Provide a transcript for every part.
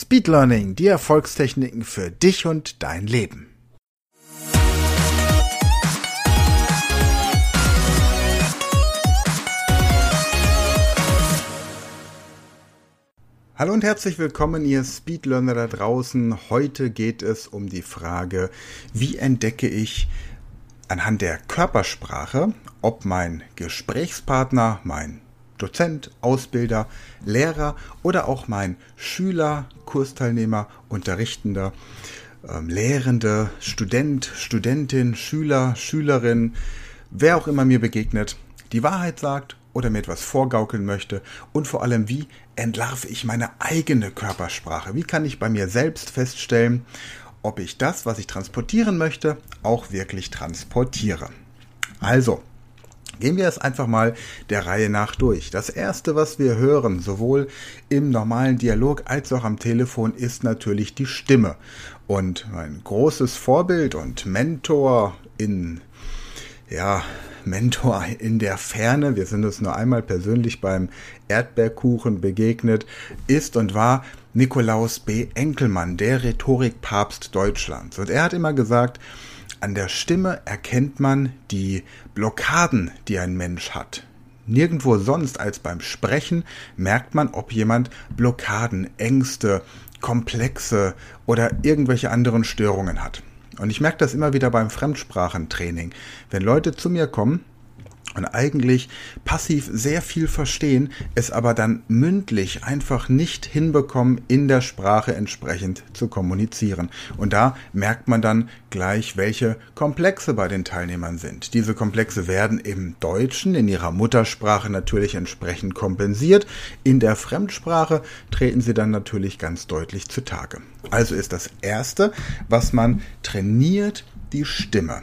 Speed Learning, die Erfolgstechniken für dich und dein Leben. Hallo und herzlich willkommen, ihr Speedlearner da draußen. Heute geht es um die Frage, wie entdecke ich anhand der Körpersprache, ob mein Gesprächspartner, mein Dozent, Ausbilder, Lehrer oder auch mein Schüler, Kursteilnehmer, Unterrichtender, ähm, Lehrende, Student, Studentin, Schüler, Schülerin, wer auch immer mir begegnet, die Wahrheit sagt oder mir etwas vorgaukeln möchte und vor allem, wie entlarve ich meine eigene Körpersprache? Wie kann ich bei mir selbst feststellen, ob ich das, was ich transportieren möchte, auch wirklich transportiere? Also, Gehen wir es einfach mal der Reihe nach durch. Das erste, was wir hören, sowohl im normalen Dialog als auch am Telefon, ist natürlich die Stimme. Und mein großes Vorbild und Mentor in, ja, Mentor in der Ferne, wir sind uns nur einmal persönlich beim Erdbeerkuchen begegnet, ist und war Nikolaus B. Enkelmann, der Rhetorikpapst Deutschlands. Und er hat immer gesagt, an der Stimme erkennt man die Blockaden, die ein Mensch hat. Nirgendwo sonst als beim Sprechen merkt man, ob jemand Blockaden, Ängste, Komplexe oder irgendwelche anderen Störungen hat. Und ich merke das immer wieder beim Fremdsprachentraining. Wenn Leute zu mir kommen und eigentlich passiv sehr viel verstehen, es aber dann mündlich einfach nicht hinbekommen, in der Sprache entsprechend zu kommunizieren. Und da merkt man dann gleich, welche Komplexe bei den Teilnehmern sind. Diese Komplexe werden im Deutschen, in ihrer Muttersprache natürlich entsprechend kompensiert. In der Fremdsprache treten sie dann natürlich ganz deutlich zutage. Also ist das Erste, was man trainiert, die Stimme.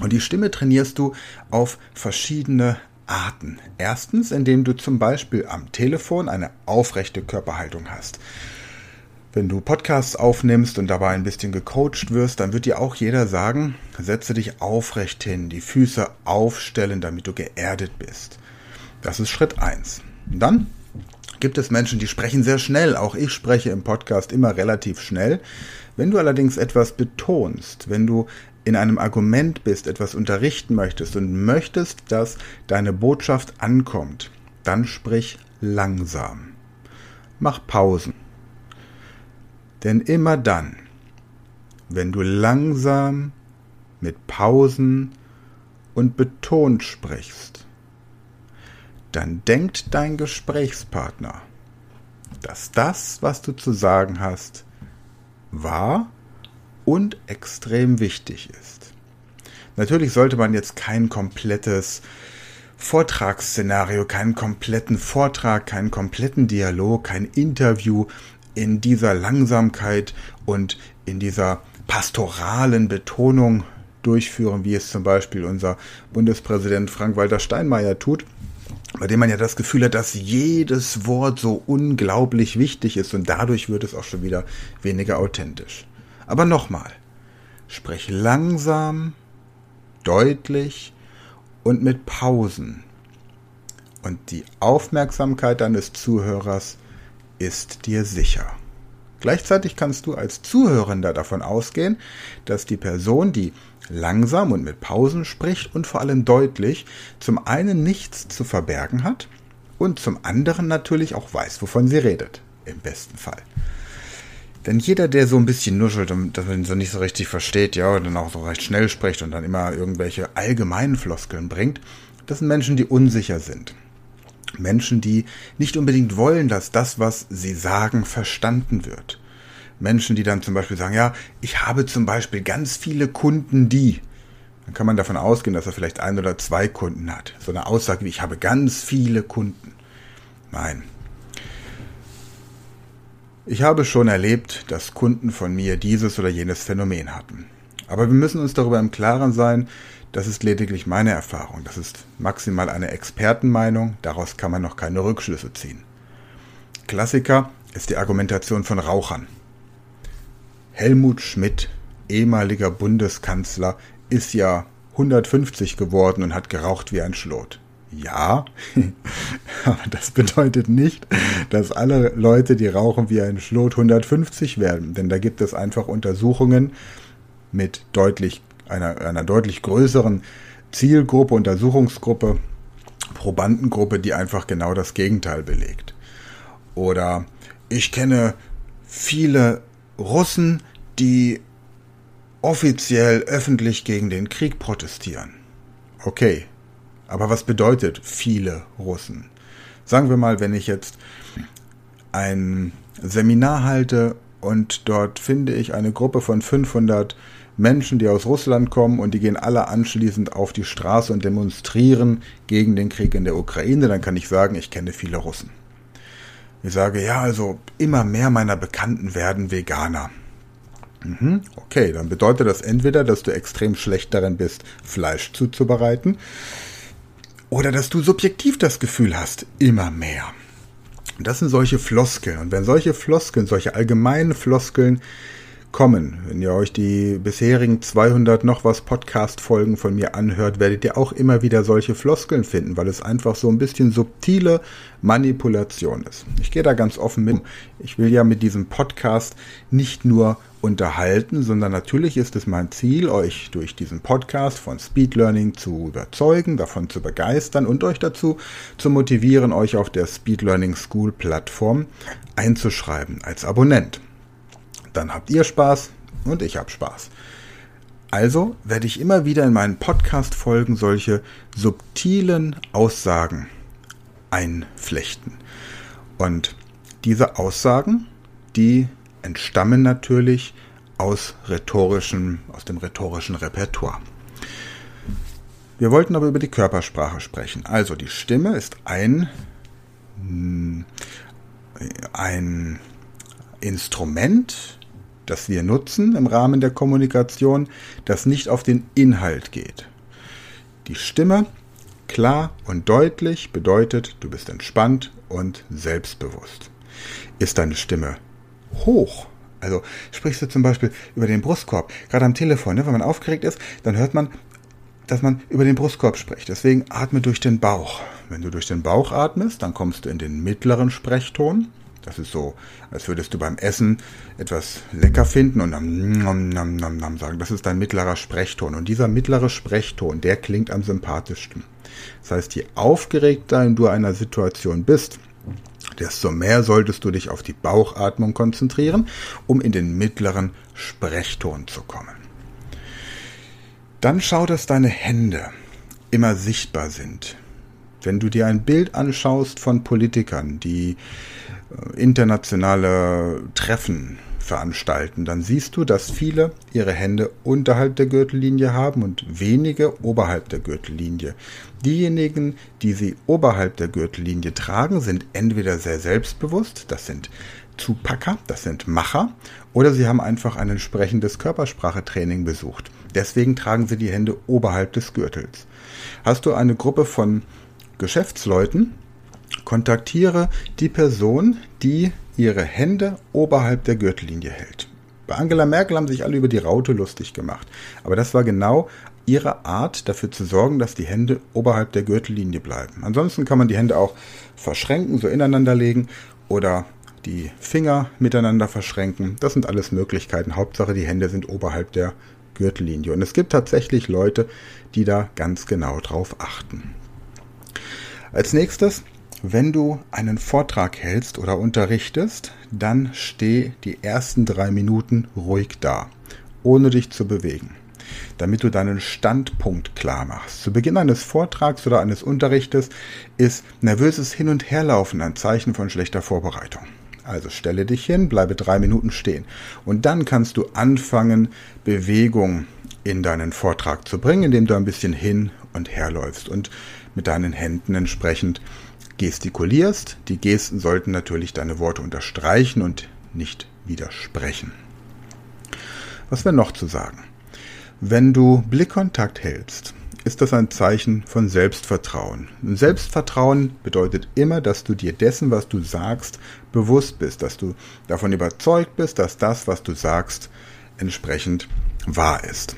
Und die Stimme trainierst du auf verschiedene Arten. Erstens, indem du zum Beispiel am Telefon eine aufrechte Körperhaltung hast. Wenn du Podcasts aufnimmst und dabei ein bisschen gecoacht wirst, dann wird dir auch jeder sagen, setze dich aufrecht hin, die Füße aufstellen, damit du geerdet bist. Das ist Schritt eins. Dann gibt es Menschen, die sprechen sehr schnell. Auch ich spreche im Podcast immer relativ schnell. Wenn du allerdings etwas betonst, wenn du in einem Argument bist, etwas unterrichten möchtest und möchtest, dass deine Botschaft ankommt, dann sprich langsam. Mach Pausen. Denn immer dann, wenn du langsam mit Pausen und betont sprichst, dann denkt dein Gesprächspartner, dass das, was du zu sagen hast, wahr und extrem wichtig ist. Natürlich sollte man jetzt kein komplettes Vortragsszenario, keinen kompletten Vortrag, keinen kompletten Dialog, kein Interview in dieser Langsamkeit und in dieser pastoralen Betonung durchführen, wie es zum Beispiel unser Bundespräsident Frank-Walter Steinmeier tut, bei dem man ja das Gefühl hat, dass jedes Wort so unglaublich wichtig ist und dadurch wird es auch schon wieder weniger authentisch. Aber nochmal, sprich langsam, deutlich und mit Pausen. Und die Aufmerksamkeit deines Zuhörers ist dir sicher. Gleichzeitig kannst du als Zuhörender davon ausgehen, dass die Person, die langsam und mit Pausen spricht und vor allem deutlich, zum einen nichts zu verbergen hat und zum anderen natürlich auch weiß, wovon sie redet. Im besten Fall. Denn jeder, der so ein bisschen nuschelt und das so nicht so richtig versteht, ja, und dann auch so recht schnell spricht und dann immer irgendwelche allgemeinen Floskeln bringt, das sind Menschen, die unsicher sind. Menschen, die nicht unbedingt wollen, dass das, was sie sagen, verstanden wird. Menschen, die dann zum Beispiel sagen, ja, ich habe zum Beispiel ganz viele Kunden, die. Dann kann man davon ausgehen, dass er vielleicht ein oder zwei Kunden hat. So eine Aussage wie, ich habe ganz viele Kunden. Nein, ich habe schon erlebt, dass Kunden von mir dieses oder jenes Phänomen hatten. Aber wir müssen uns darüber im Klaren sein, das ist lediglich meine Erfahrung. Das ist maximal eine Expertenmeinung, daraus kann man noch keine Rückschlüsse ziehen. Klassiker ist die Argumentation von Rauchern. Helmut Schmidt, ehemaliger Bundeskanzler, ist ja 150 geworden und hat geraucht wie ein Schlot. Ja, aber das bedeutet nicht, dass alle Leute, die rauchen wie ein Schlot 150 werden. Denn da gibt es einfach Untersuchungen mit deutlich, einer, einer deutlich größeren Zielgruppe, Untersuchungsgruppe, Probandengruppe, die einfach genau das Gegenteil belegt. Oder ich kenne viele Russen, die offiziell öffentlich gegen den Krieg protestieren. Okay, aber was bedeutet viele Russen? Sagen wir mal, wenn ich jetzt ein Seminar halte und dort finde ich eine Gruppe von 500 Menschen, die aus Russland kommen und die gehen alle anschließend auf die Straße und demonstrieren gegen den Krieg in der Ukraine, dann kann ich sagen, ich kenne viele Russen. Ich sage, ja, also immer mehr meiner Bekannten werden Veganer. Mhm, okay, dann bedeutet das entweder, dass du extrem schlecht darin bist, Fleisch zuzubereiten, oder dass du subjektiv das Gefühl hast, immer mehr. Das sind solche Floskeln. Und wenn solche Floskeln, solche allgemeinen Floskeln kommen. Wenn ihr euch die bisherigen 200 noch was Podcast-Folgen von mir anhört, werdet ihr auch immer wieder solche Floskeln finden, weil es einfach so ein bisschen subtile Manipulation ist. Ich gehe da ganz offen mit. Ich will ja mit diesem Podcast nicht nur unterhalten, sondern natürlich ist es mein Ziel, euch durch diesen Podcast von Speed Learning zu überzeugen, davon zu begeistern und euch dazu zu motivieren, euch auf der Speed Learning School Plattform einzuschreiben als Abonnent. Dann habt ihr Spaß und ich hab Spaß. Also werde ich immer wieder in meinen Podcast-Folgen solche subtilen Aussagen einflechten. Und diese Aussagen, die entstammen natürlich aus rhetorischen, aus dem rhetorischen Repertoire. Wir wollten aber über die Körpersprache sprechen. Also die Stimme ist ein, ein Instrument, das wir nutzen im Rahmen der Kommunikation, das nicht auf den Inhalt geht. Die Stimme klar und deutlich bedeutet, du bist entspannt und selbstbewusst. Ist deine Stimme hoch, also sprichst du zum Beispiel über den Brustkorb, gerade am Telefon, ne, wenn man aufgeregt ist, dann hört man, dass man über den Brustkorb spricht. Deswegen atme durch den Bauch. Wenn du durch den Bauch atmest, dann kommst du in den mittleren Sprechton. Das ist so, als würdest du beim Essen etwas lecker finden und dann nam, nam, nam, nam sagen. Das ist dein mittlerer Sprechton. Und dieser mittlere Sprechton, der klingt am sympathischsten. Das heißt, je aufgeregter du einer Situation bist, desto mehr solltest du dich auf die Bauchatmung konzentrieren, um in den mittleren Sprechton zu kommen. Dann schau, dass deine Hände immer sichtbar sind. Wenn du dir ein Bild anschaust von Politikern, die internationale Treffen veranstalten, dann siehst du, dass viele ihre Hände unterhalb der Gürtellinie haben und wenige oberhalb der Gürtellinie. Diejenigen, die sie oberhalb der Gürtellinie tragen, sind entweder sehr selbstbewusst, das sind Zupacker, das sind Macher, oder sie haben einfach ein entsprechendes Körpersprachetraining besucht. Deswegen tragen sie die Hände oberhalb des Gürtels. Hast du eine Gruppe von Geschäftsleuten, kontaktiere die Person, die ihre Hände oberhalb der Gürtellinie hält. Bei Angela Merkel haben sich alle über die Raute lustig gemacht. Aber das war genau ihre Art, dafür zu sorgen, dass die Hände oberhalb der Gürtellinie bleiben. Ansonsten kann man die Hände auch verschränken, so ineinander legen oder die Finger miteinander verschränken. Das sind alles Möglichkeiten. Hauptsache, die Hände sind oberhalb der Gürtellinie. Und es gibt tatsächlich Leute, die da ganz genau drauf achten. Als nächstes wenn du einen Vortrag hältst oder unterrichtest, dann steh die ersten drei Minuten ruhig da, ohne dich zu bewegen, damit du deinen Standpunkt klar machst. Zu Beginn eines Vortrags oder eines Unterrichtes ist nervöses Hin- und Herlaufen ein Zeichen von schlechter Vorbereitung. Also stelle dich hin, bleibe drei Minuten stehen. Und dann kannst du anfangen, Bewegung in deinen Vortrag zu bringen, indem du ein bisschen hin und her läufst und mit deinen Händen entsprechend gestikulierst. Die Gesten sollten natürlich deine Worte unterstreichen und nicht widersprechen. Was wäre noch zu sagen? Wenn du Blickkontakt hältst, ist das ein Zeichen von Selbstvertrauen. Selbstvertrauen bedeutet immer, dass du dir dessen, was du sagst, bewusst bist, dass du davon überzeugt bist, dass das, was du sagst, entsprechend wahr ist.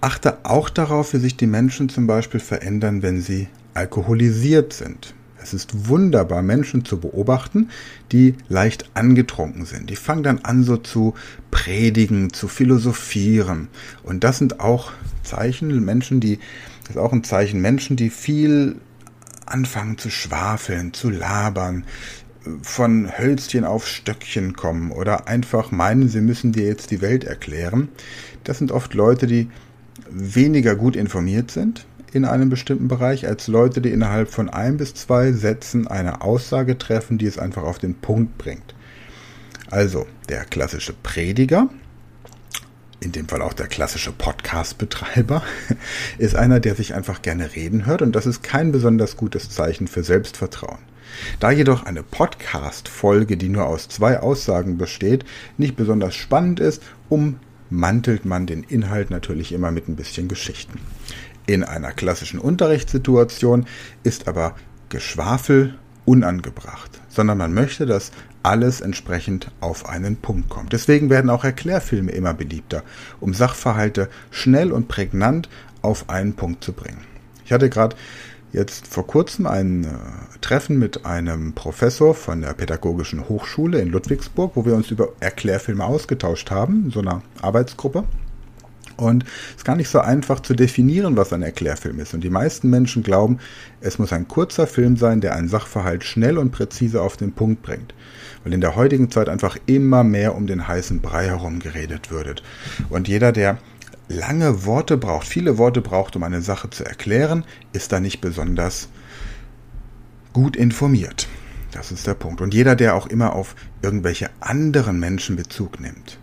Achte auch darauf, wie sich die Menschen zum Beispiel verändern, wenn sie alkoholisiert sind. Es ist wunderbar, Menschen zu beobachten, die leicht angetrunken sind. Die fangen dann an, so zu predigen, zu philosophieren. Und das sind auch Zeichen, Menschen, die, das ist auch ein Zeichen, Menschen, die viel anfangen zu schwafeln, zu labern, von Hölzchen auf Stöckchen kommen oder einfach meinen, sie müssen dir jetzt die Welt erklären. Das sind oft Leute, die weniger gut informiert sind in einem bestimmten Bereich als Leute, die innerhalb von ein bis zwei Sätzen eine Aussage treffen, die es einfach auf den Punkt bringt. Also der klassische Prediger, in dem Fall auch der klassische Podcast-Betreiber, ist einer, der sich einfach gerne reden hört und das ist kein besonders gutes Zeichen für Selbstvertrauen. Da jedoch eine Podcast-Folge, die nur aus zwei Aussagen besteht, nicht besonders spannend ist, ummantelt man den Inhalt natürlich immer mit ein bisschen Geschichten. In einer klassischen Unterrichtssituation ist aber Geschwafel unangebracht, sondern man möchte, dass alles entsprechend auf einen Punkt kommt. Deswegen werden auch Erklärfilme immer beliebter, um Sachverhalte schnell und prägnant auf einen Punkt zu bringen. Ich hatte gerade jetzt vor kurzem ein äh, Treffen mit einem Professor von der Pädagogischen Hochschule in Ludwigsburg, wo wir uns über Erklärfilme ausgetauscht haben, in so einer Arbeitsgruppe. Und es ist gar nicht so einfach zu definieren, was ein Erklärfilm ist. Und die meisten Menschen glauben, es muss ein kurzer Film sein, der einen Sachverhalt schnell und präzise auf den Punkt bringt. Weil in der heutigen Zeit einfach immer mehr um den heißen Brei herum geredet wird. Und jeder, der lange Worte braucht, viele Worte braucht, um eine Sache zu erklären, ist da nicht besonders gut informiert. Das ist der Punkt. Und jeder, der auch immer auf irgendwelche anderen Menschen Bezug nimmt,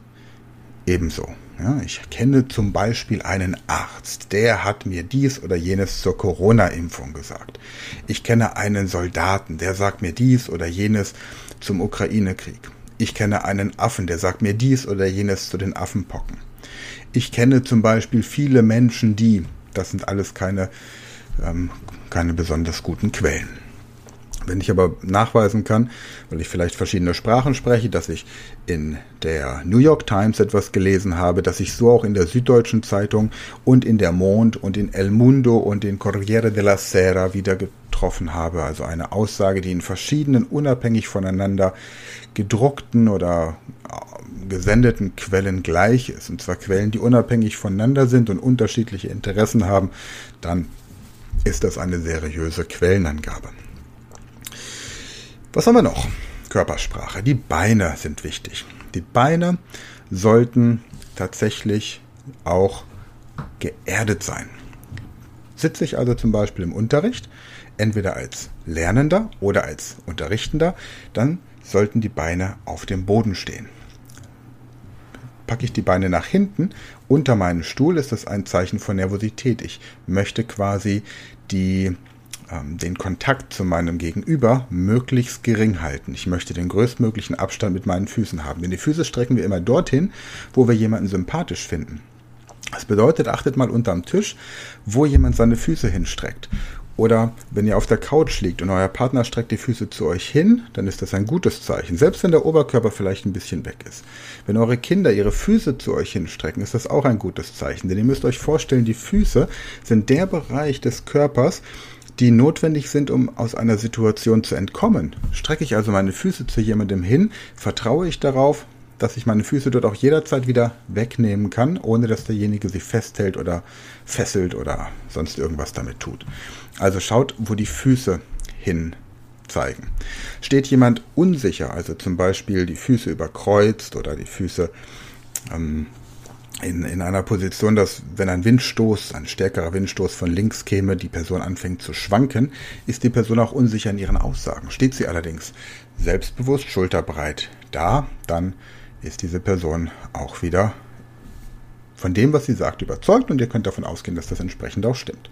ebenso. Ja, ich kenne zum Beispiel einen Arzt, der hat mir dies oder jenes zur Corona-Impfung gesagt. Ich kenne einen Soldaten, der sagt mir dies oder jenes zum Ukraine-Krieg. Ich kenne einen Affen, der sagt mir dies oder jenes zu den Affenpocken. Ich kenne zum Beispiel viele Menschen, die, das sind alles keine, ähm, keine besonders guten Quellen. Wenn ich aber nachweisen kann, weil ich vielleicht verschiedene Sprachen spreche, dass ich in der New York Times etwas gelesen habe, dass ich so auch in der Süddeutschen Zeitung und in der Mond und in El Mundo und in Corriere della Sera wieder getroffen habe, also eine Aussage, die in verschiedenen unabhängig voneinander gedruckten oder gesendeten Quellen gleich ist, und zwar Quellen, die unabhängig voneinander sind und unterschiedliche Interessen haben, dann ist das eine seriöse Quellenangabe. Was haben wir noch? Körpersprache. Die Beine sind wichtig. Die Beine sollten tatsächlich auch geerdet sein. Sitze ich also zum Beispiel im Unterricht, entweder als Lernender oder als Unterrichtender, dann sollten die Beine auf dem Boden stehen packe ich die Beine nach hinten unter meinen Stuhl, ist das ein Zeichen von Nervosität. Ich möchte quasi die, ähm, den Kontakt zu meinem Gegenüber möglichst gering halten. Ich möchte den größtmöglichen Abstand mit meinen Füßen haben. Denn die Füße strecken wir immer dorthin, wo wir jemanden sympathisch finden. Das bedeutet, achtet mal unterm Tisch, wo jemand seine Füße hinstreckt. Oder wenn ihr auf der Couch liegt und euer Partner streckt die Füße zu euch hin, dann ist das ein gutes Zeichen, selbst wenn der Oberkörper vielleicht ein bisschen weg ist. Wenn eure Kinder ihre Füße zu euch hinstrecken, ist das auch ein gutes Zeichen, denn ihr müsst euch vorstellen, die Füße sind der Bereich des Körpers, die notwendig sind, um aus einer Situation zu entkommen. Strecke ich also meine Füße zu jemandem hin, vertraue ich darauf, dass ich meine Füße dort auch jederzeit wieder wegnehmen kann, ohne dass derjenige sie festhält oder fesselt oder sonst irgendwas damit tut. Also schaut, wo die Füße hin zeigen. Steht jemand unsicher, also zum Beispiel die Füße überkreuzt oder die Füße ähm, in, in einer Position, dass wenn ein Windstoß, ein stärkerer Windstoß von links käme, die Person anfängt zu schwanken, ist die Person auch unsicher in ihren Aussagen. Steht sie allerdings selbstbewusst, schulterbreit da, dann ist diese Person auch wieder von dem, was sie sagt, überzeugt und ihr könnt davon ausgehen, dass das entsprechend auch stimmt.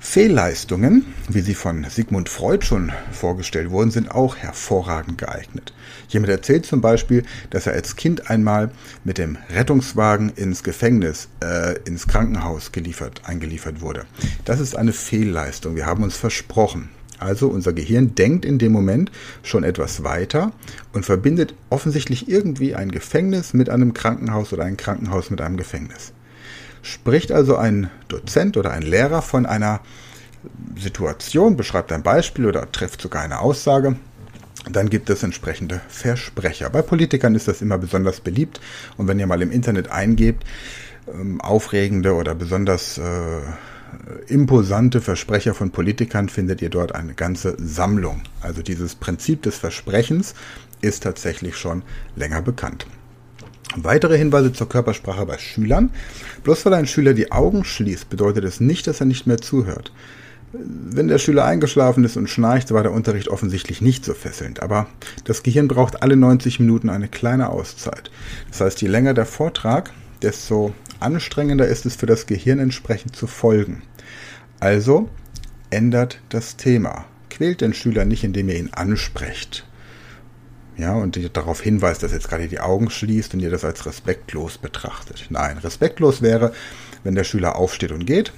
Fehlleistungen, wie sie von Sigmund Freud schon vorgestellt wurden, sind auch hervorragend geeignet. Jemand erzählt zum Beispiel, dass er als Kind einmal mit dem Rettungswagen ins Gefängnis, äh, ins Krankenhaus geliefert, eingeliefert wurde. Das ist eine Fehlleistung. Wir haben uns versprochen. Also unser Gehirn denkt in dem Moment schon etwas weiter und verbindet offensichtlich irgendwie ein Gefängnis mit einem Krankenhaus oder ein Krankenhaus mit einem Gefängnis. Spricht also ein Dozent oder ein Lehrer von einer Situation, beschreibt ein Beispiel oder trifft sogar eine Aussage, dann gibt es entsprechende Versprecher. Bei Politikern ist das immer besonders beliebt und wenn ihr mal im Internet eingebt, ähm, aufregende oder besonders äh, imposante Versprecher von Politikern findet ihr dort eine ganze Sammlung. Also dieses Prinzip des Versprechens ist tatsächlich schon länger bekannt. Weitere Hinweise zur Körpersprache bei Schülern. Bloß weil ein Schüler die Augen schließt, bedeutet es nicht, dass er nicht mehr zuhört. Wenn der Schüler eingeschlafen ist und schnarcht, war der Unterricht offensichtlich nicht so fesselnd. Aber das Gehirn braucht alle 90 Minuten eine kleine Auszeit. Das heißt, je länger der Vortrag, desto anstrengender ist es für das Gehirn entsprechend zu folgen. Also ändert das Thema. Quält den Schüler nicht, indem ihr ihn ansprecht. Ja, und darauf hinweist, dass jetzt gerade die Augen schließt und ihr das als respektlos betrachtet. Nein, respektlos wäre, wenn der Schüler aufsteht und geht,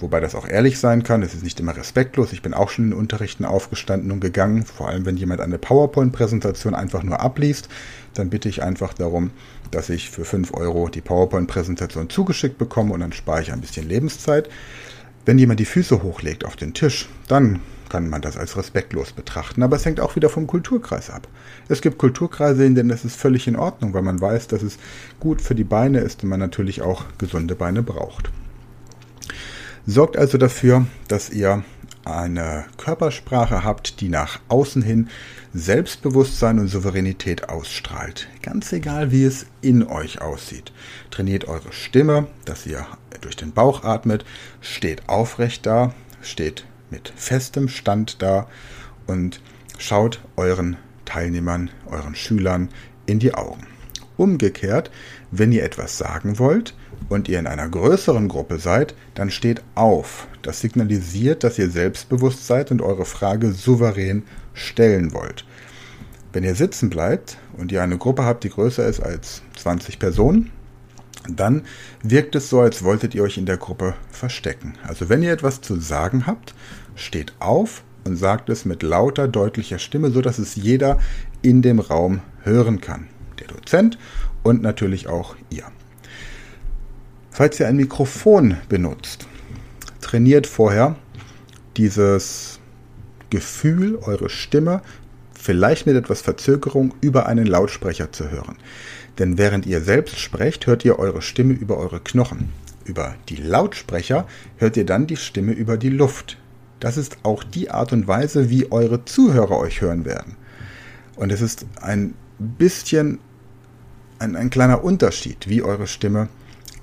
wobei das auch ehrlich sein kann. Es ist nicht immer respektlos. Ich bin auch schon in Unterrichten aufgestanden und gegangen. Vor allem, wenn jemand eine PowerPoint-Präsentation einfach nur abliest, dann bitte ich einfach darum, dass ich für 5 Euro die PowerPoint-Präsentation zugeschickt bekomme und dann spare ich ein bisschen Lebenszeit. Wenn jemand die Füße hochlegt auf den Tisch, dann kann man das als respektlos betrachten. Aber es hängt auch wieder vom Kulturkreis ab. Es gibt Kulturkreise, in denen das ist völlig in Ordnung, weil man weiß, dass es gut für die Beine ist und man natürlich auch gesunde Beine braucht. Sorgt also dafür, dass ihr eine Körpersprache habt, die nach außen hin Selbstbewusstsein und Souveränität ausstrahlt. Ganz egal, wie es in euch aussieht. Trainiert eure Stimme, dass ihr durch den Bauch atmet, steht aufrecht da, steht mit festem Stand da und schaut euren Teilnehmern, euren Schülern in die Augen. Umgekehrt, wenn ihr etwas sagen wollt, und ihr in einer größeren Gruppe seid, dann steht auf. Das signalisiert, dass ihr selbstbewusst seid und eure Frage souverän stellen wollt. Wenn ihr sitzen bleibt und ihr eine Gruppe habt, die größer ist als 20 Personen, dann wirkt es so, als wolltet ihr euch in der Gruppe verstecken. Also wenn ihr etwas zu sagen habt, steht auf und sagt es mit lauter, deutlicher Stimme, so dass es jeder in dem Raum hören kann. Der Dozent und natürlich auch ihr. Falls ihr ein Mikrofon benutzt, trainiert vorher dieses Gefühl, eure Stimme vielleicht mit etwas Verzögerung über einen Lautsprecher zu hören. Denn während ihr selbst sprecht, hört ihr eure Stimme über eure Knochen. Über die Lautsprecher hört ihr dann die Stimme über die Luft. Das ist auch die Art und Weise, wie eure Zuhörer euch hören werden. Und es ist ein bisschen ein, ein kleiner Unterschied, wie eure Stimme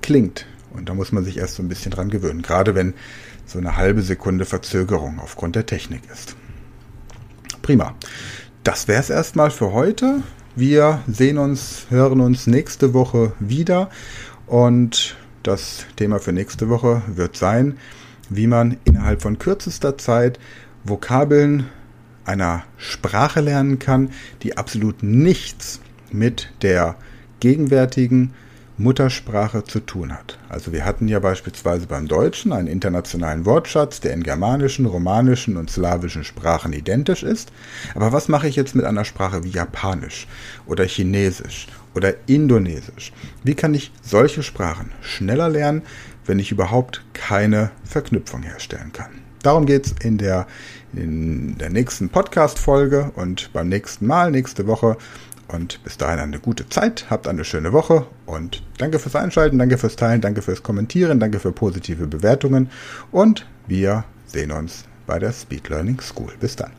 klingt. Und da muss man sich erst so ein bisschen dran gewöhnen, gerade wenn so eine halbe Sekunde Verzögerung aufgrund der Technik ist. Prima. Das wäre es erstmal für heute. Wir sehen uns, hören uns nächste Woche wieder und das Thema für nächste Woche wird sein, wie man innerhalb von kürzester Zeit Vokabeln einer Sprache lernen kann, die absolut nichts mit der gegenwärtigen Muttersprache zu tun hat. Also wir hatten ja beispielsweise beim Deutschen einen internationalen Wortschatz, der in germanischen, romanischen und slawischen Sprachen identisch ist. Aber was mache ich jetzt mit einer Sprache wie Japanisch oder Chinesisch oder Indonesisch? Wie kann ich solche Sprachen schneller lernen, wenn ich überhaupt keine Verknüpfung herstellen kann? Darum geht's in der, in der nächsten Podcast-Folge und beim nächsten Mal, nächste Woche, und bis dahin eine gute Zeit, habt eine schöne Woche und danke fürs Einschalten, danke fürs Teilen, danke fürs Kommentieren, danke für positive Bewertungen und wir sehen uns bei der Speed Learning School. Bis dann.